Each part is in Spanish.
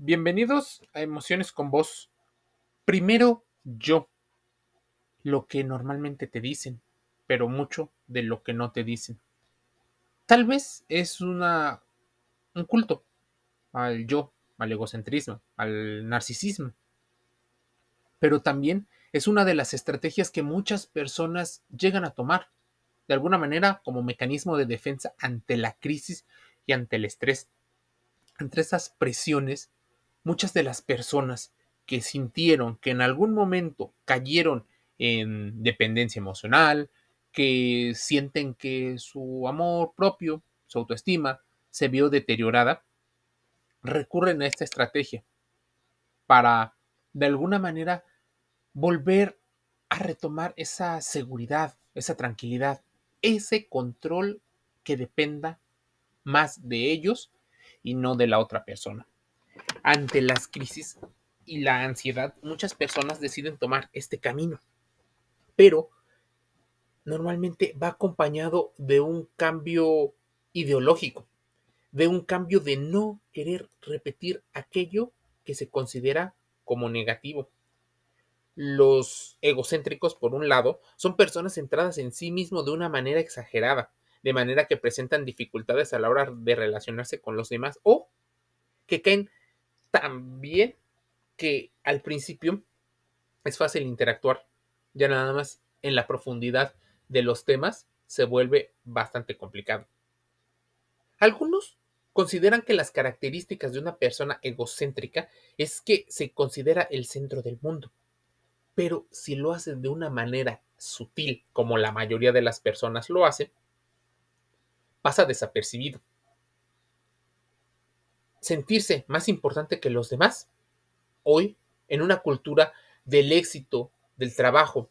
Bienvenidos a Emociones con Vos. Primero yo, lo que normalmente te dicen, pero mucho de lo que no te dicen. Tal vez es una, un culto al yo, al egocentrismo, al narcisismo. Pero también es una de las estrategias que muchas personas llegan a tomar, de alguna manera como mecanismo de defensa ante la crisis y ante el estrés. Entre esas presiones, muchas de las personas que sintieron que en algún momento cayeron en dependencia emocional, que sienten que su amor propio, su autoestima, se vio deteriorada, recurren a esta estrategia para, de alguna manera, volver a retomar esa seguridad, esa tranquilidad, ese control que dependa más de ellos y no de la otra persona. Ante las crisis y la ansiedad, muchas personas deciden tomar este camino, pero normalmente va acompañado de un cambio ideológico, de un cambio de no querer repetir aquello que se considera como negativo. Los egocéntricos, por un lado, son personas centradas en sí mismos de una manera exagerada, de manera que presentan dificultades a la hora de relacionarse con los demás o que caen tan bien que al principio es fácil interactuar, ya nada más en la profundidad de los temas se vuelve bastante complicado. Algunos consideran que las características de una persona egocéntrica es que se considera el centro del mundo, pero si lo hacen de una manera sutil, como la mayoría de las personas lo hacen, pasa desapercibido. Sentirse más importante que los demás, hoy, en una cultura del éxito, del trabajo,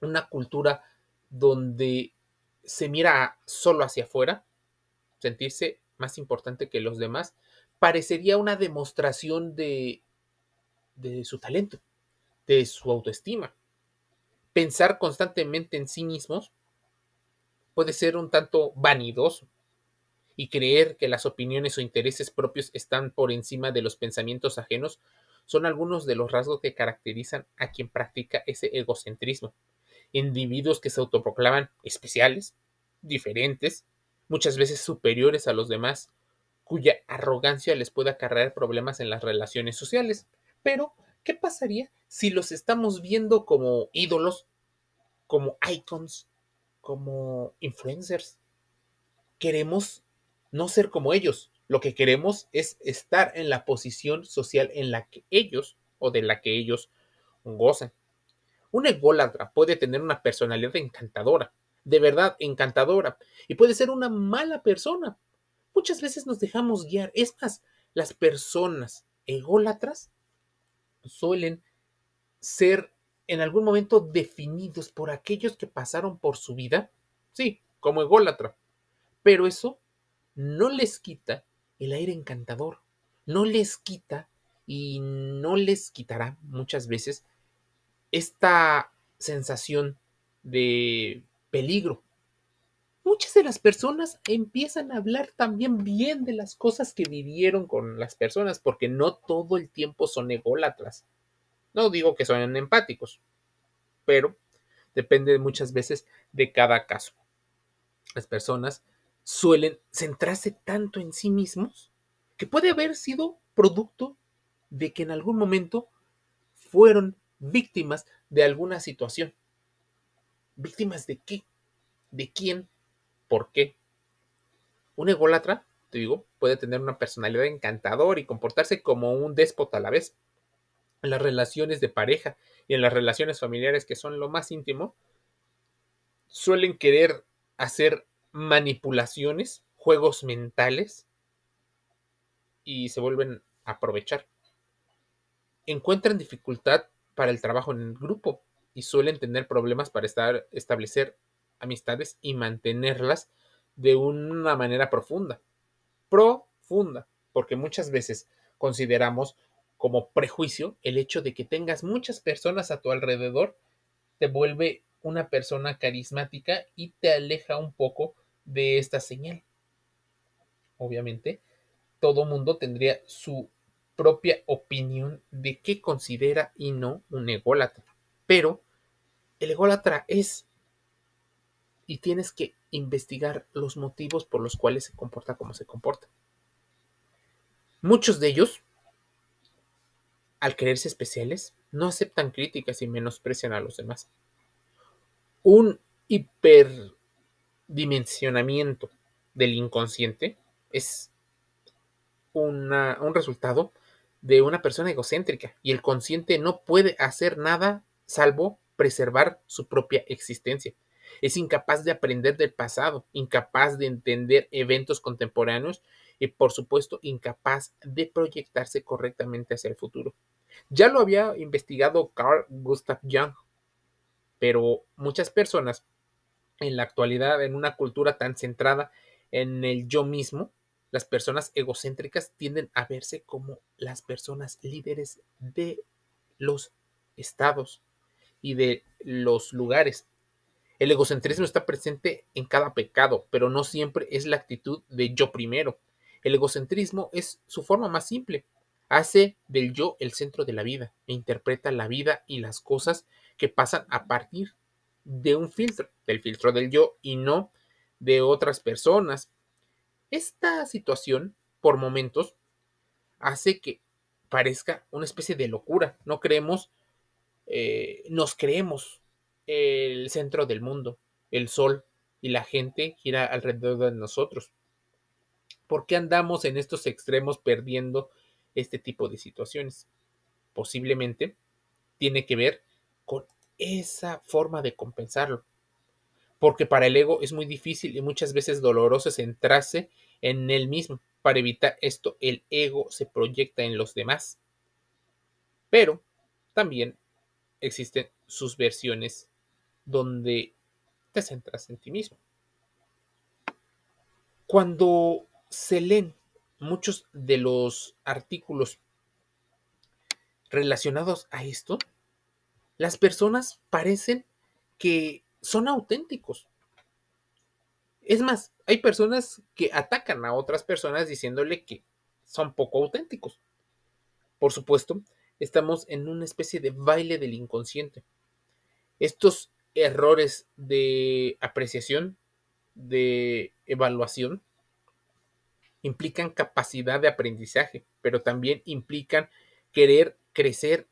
una cultura donde se mira solo hacia afuera, sentirse más importante que los demás, parecería una demostración de, de su talento, de su autoestima. Pensar constantemente en sí mismos puede ser un tanto vanidoso y creer que las opiniones o intereses propios están por encima de los pensamientos ajenos son algunos de los rasgos que caracterizan a quien practica ese egocentrismo. Individuos que se autoproclaman especiales, diferentes, muchas veces superiores a los demás, cuya arrogancia les puede acarrear problemas en las relaciones sociales. Pero, ¿qué pasaría si los estamos viendo como ídolos, como icons, como influencers? Queremos no ser como ellos. Lo que queremos es estar en la posición social en la que ellos o de la que ellos gozan. Un ególatra puede tener una personalidad encantadora, de verdad encantadora, y puede ser una mala persona. Muchas veces nos dejamos guiar. Es más, las personas ególatras suelen ser en algún momento definidos por aquellos que pasaron por su vida, sí, como ególatra. Pero eso no les quita el aire encantador, no les quita y no les quitará muchas veces esta sensación de peligro. Muchas de las personas empiezan a hablar también bien de las cosas que vivieron con las personas, porque no todo el tiempo son ególatras. No digo que son empáticos, pero depende muchas veces de cada caso. Las personas suelen centrarse tanto en sí mismos que puede haber sido producto de que en algún momento fueron víctimas de alguna situación. ¿Víctimas de qué? ¿De quién? ¿Por qué? Un ególatra, te digo, puede tener una personalidad encantadora y comportarse como un déspota a la vez. En las relaciones de pareja y en las relaciones familiares que son lo más íntimo, suelen querer hacer manipulaciones, juegos mentales y se vuelven a aprovechar. Encuentran dificultad para el trabajo en el grupo y suelen tener problemas para estar, establecer amistades y mantenerlas de una manera profunda. Profunda, porque muchas veces consideramos como prejuicio el hecho de que tengas muchas personas a tu alrededor te vuelve una persona carismática y te aleja un poco de esta señal. Obviamente, todo mundo tendría su propia opinión de qué considera y no un ególatra. Pero el ególatra es y tienes que investigar los motivos por los cuales se comporta como se comporta. Muchos de ellos, al creerse especiales, no aceptan críticas y menosprecian a los demás. Un hiperdimensionamiento del inconsciente es un resultado de una persona egocéntrica y el consciente no puede hacer nada salvo preservar su propia existencia. Es incapaz de aprender del pasado, incapaz de entender eventos contemporáneos y por supuesto incapaz de proyectarse correctamente hacia el futuro. Ya lo había investigado Carl Gustav Jung, pero muchas personas en la actualidad, en una cultura tan centrada en el yo mismo, las personas egocéntricas tienden a verse como las personas líderes de los estados y de los lugares. El egocentrismo está presente en cada pecado, pero no siempre es la actitud de yo primero. El egocentrismo es su forma más simple. Hace del yo el centro de la vida e interpreta la vida y las cosas que pasan a partir de un filtro, del filtro del yo y no de otras personas, esta situación, por momentos, hace que parezca una especie de locura. No creemos, eh, nos creemos el centro del mundo, el sol y la gente gira alrededor de nosotros. ¿Por qué andamos en estos extremos perdiendo este tipo de situaciones? Posiblemente tiene que ver con esa forma de compensarlo porque para el ego es muy difícil y muchas veces doloroso centrarse en él mismo. Para evitar esto, el ego se proyecta en los demás. Pero también existen sus versiones donde te centras en ti mismo. Cuando se leen muchos de los artículos relacionados a esto, las personas parecen que son auténticos. Es más, hay personas que atacan a otras personas diciéndole que son poco auténticos. Por supuesto, estamos en una especie de baile del inconsciente. Estos errores de apreciación, de evaluación, implican capacidad de aprendizaje, pero también implican querer crecer.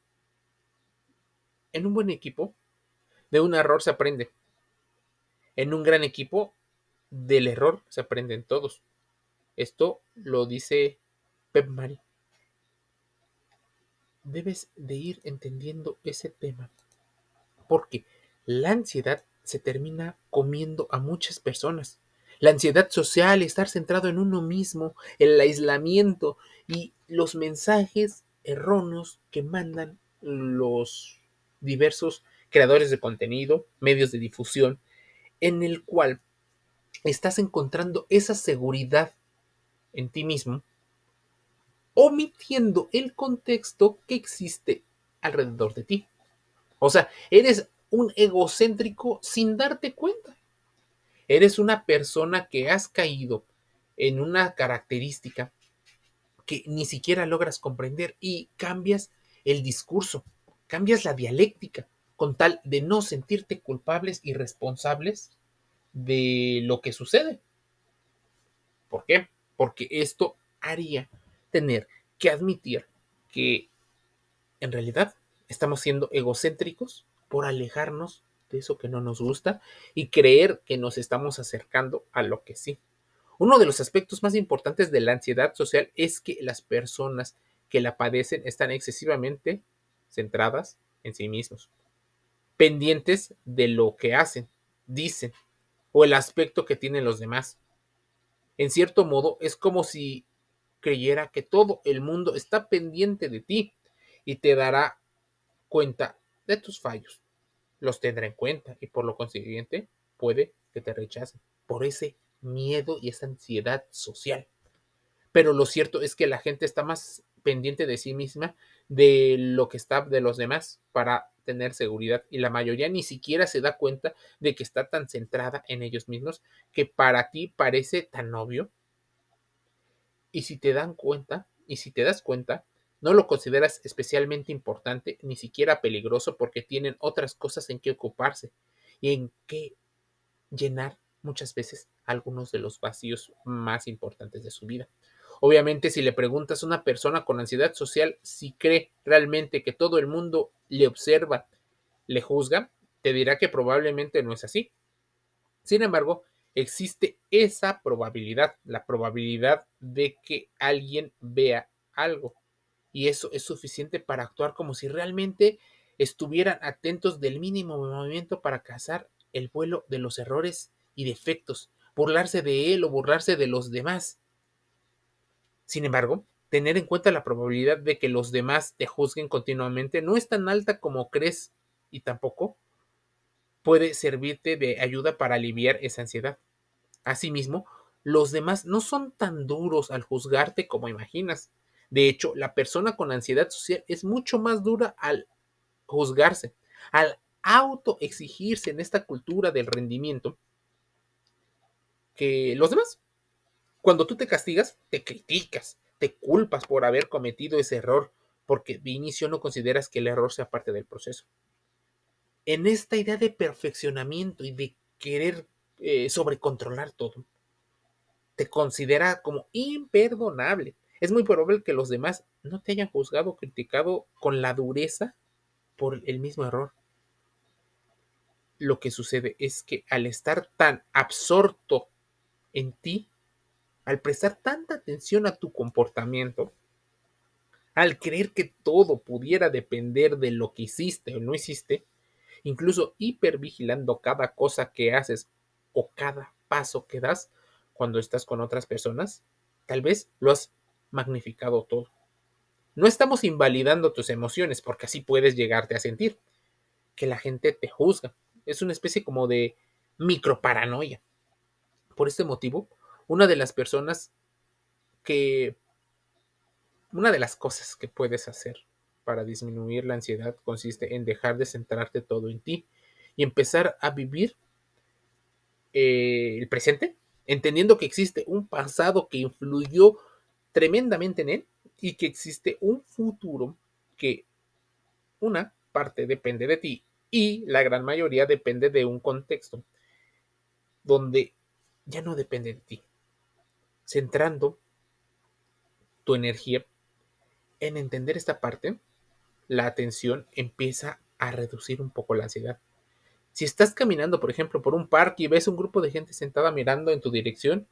En un buen equipo, de un error se aprende. En un gran equipo, del error se aprenden todos. Esto lo dice Pep Mari. Debes de ir entendiendo ese tema, porque la ansiedad se termina comiendo a muchas personas. La ansiedad social, estar centrado en uno mismo, el aislamiento y los mensajes erróneos que mandan los diversos creadores de contenido, medios de difusión, en el cual estás encontrando esa seguridad en ti mismo, omitiendo el contexto que existe alrededor de ti. O sea, eres un egocéntrico sin darte cuenta. Eres una persona que has caído en una característica que ni siquiera logras comprender y cambias el discurso, cambias la dialéctica, con tal de no sentirte culpables y responsables de lo que sucede. ¿Por qué? Porque esto haría tener que admitir que en realidad estamos siendo egocéntricos por alejarnos de eso que no nos gusta y creer que nos estamos acercando a lo que sí. Uno de los aspectos más importantes de la ansiedad social es que las personas que la padecen están excesivamente centradas en sí mismos pendientes de lo que hacen, dicen, o el aspecto que tienen los demás. En cierto modo, es como si creyera que todo el mundo está pendiente de ti y te dará cuenta de tus fallos. Los tendrá en cuenta y por lo consiguiente puede que te rechacen por ese miedo y esa ansiedad social. Pero lo cierto es que la gente está más pendiente de sí misma de lo que está de los demás para tener seguridad y la mayoría ni siquiera se da cuenta de que está tan centrada en ellos mismos que para ti parece tan obvio. Y si te dan cuenta, y si te das cuenta, no lo consideras especialmente importante, ni siquiera peligroso, porque tienen otras cosas en que ocuparse y en que llenar muchas veces algunos de los vacíos más importantes de su vida. Obviamente, si le preguntas a una persona con ansiedad social si cree realmente que todo el mundo le observa, le juzga, te dirá que probablemente no es así. Sin embargo, existe esa probabilidad, la probabilidad de que alguien vea algo. Y eso es suficiente para actuar como si realmente estuvieran atentos del mínimo movimiento para cazar el vuelo de los errores y defectos, burlarse de él o burlarse de los demás. Sin embargo, tener en cuenta la probabilidad de que los demás te juzguen continuamente no es tan alta como crees y tampoco puede servirte de ayuda para aliviar esa ansiedad. Asimismo, los demás no son tan duros al juzgarte como imaginas. De hecho, la persona con ansiedad social es mucho más dura al juzgarse, al autoexigirse en esta cultura del rendimiento que los demás. Cuando tú te castigas, te criticas, te culpas por haber cometido ese error, porque de inicio no consideras que el error sea parte del proceso. En esta idea de perfeccionamiento y de querer eh, sobrecontrolar todo, te considera como imperdonable. Es muy probable que los demás no te hayan juzgado o criticado con la dureza por el mismo error. Lo que sucede es que al estar tan absorto en ti, al prestar tanta atención a tu comportamiento, al creer que todo pudiera depender de lo que hiciste o no hiciste, incluso hipervigilando cada cosa que haces o cada paso que das cuando estás con otras personas, tal vez lo has magnificado todo. No estamos invalidando tus emociones porque así puedes llegarte a sentir que la gente te juzga. Es una especie como de microparanoia. Por este motivo, una de las personas que una de las cosas que puedes hacer para disminuir la ansiedad consiste en dejar de centrarte todo en ti y empezar a vivir eh, el presente, entendiendo que existe un pasado que influyó tremendamente en él y que existe un futuro que una parte depende de ti y la gran mayoría depende de un contexto donde ya no depende de ti. Centrando tu energía en entender esta parte, la atención empieza a reducir un poco la ansiedad. Si estás caminando, por ejemplo, por un parque y ves un grupo de gente sentada mirando en tu dirección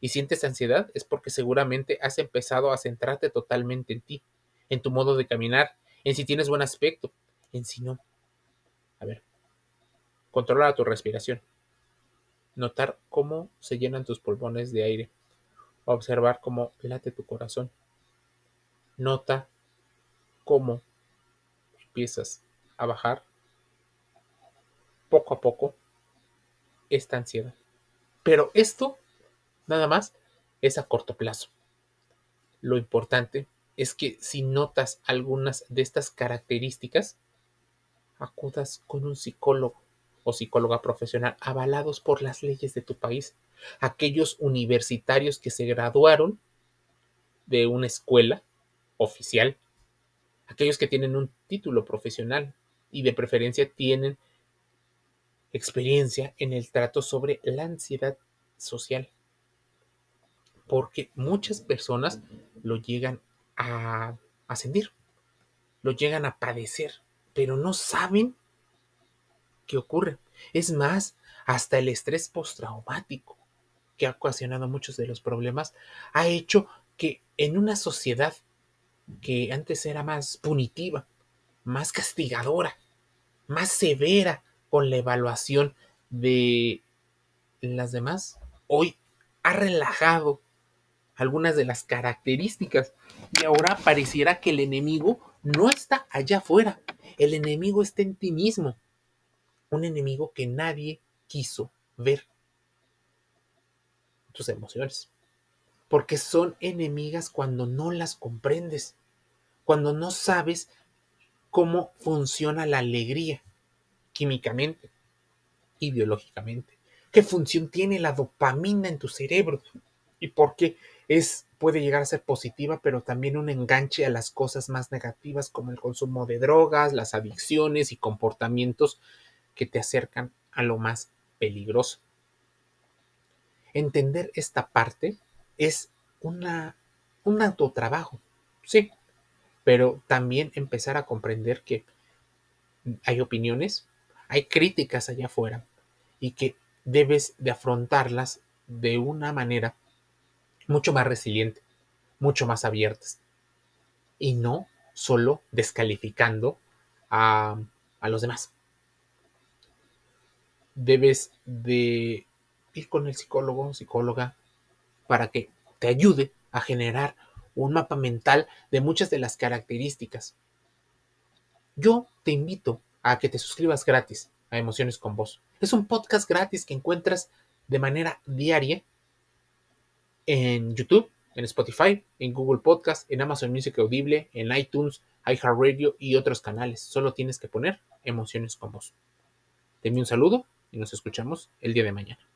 y sientes ansiedad, es porque seguramente has empezado a centrarte totalmente en ti, en tu modo de caminar, en si tienes buen aspecto, en si no. A ver, controla tu respiración. Notar cómo se llenan tus pulmones de aire. Observar cómo late tu corazón. Nota cómo empiezas a bajar poco a poco esta ansiedad. Pero esto nada más es a corto plazo. Lo importante es que si notas algunas de estas características, acudas con un psicólogo o psicóloga profesional avalados por las leyes de tu país, aquellos universitarios que se graduaron de una escuela oficial, aquellos que tienen un título profesional y de preferencia tienen experiencia en el trato sobre la ansiedad social. Porque muchas personas lo llegan a, ascendir, lo llegan a padecer, pero no saben qué ocurre. Es más, hasta el estrés postraumático que ha ocasionado muchos de los problemas ha hecho que en una sociedad que antes era más punitiva, más castigadora, más severa con la evaluación de las demás, hoy ha relajado algunas de las características. Y ahora pareciera que el enemigo no está allá afuera, el enemigo está en ti mismo, un enemigo que nadie quiso ver. Tus emociones, porque son enemigas cuando no las comprendes, cuando no sabes cómo funciona la alegría, químicamente y biológicamente. ¿Qué función tiene la dopamina en tu cerebro? ¿Y por qué es, puede llegar a ser positiva, pero también un enganche a las cosas más negativas como el consumo de drogas, las adicciones y comportamientos que te acercan a lo más peligroso. Entender esta parte es una, un autotrabajo, sí, pero también empezar a comprender que hay opiniones, hay críticas allá afuera y que debes de afrontarlas de una manera mucho más resiliente, mucho más abiertas y no solo descalificando a, a los demás. Debes de ir con el psicólogo, psicóloga, para que te ayude a generar un mapa mental de muchas de las características. Yo te invito a que te suscribas gratis a Emociones con Vos. Es un podcast gratis que encuentras de manera diaria en YouTube, en Spotify, en Google Podcast, en Amazon Music Audible, en iTunes, iHeartRadio y otros canales. Solo tienes que poner Emociones con Vos. Te un saludo y nos escuchamos el día de mañana.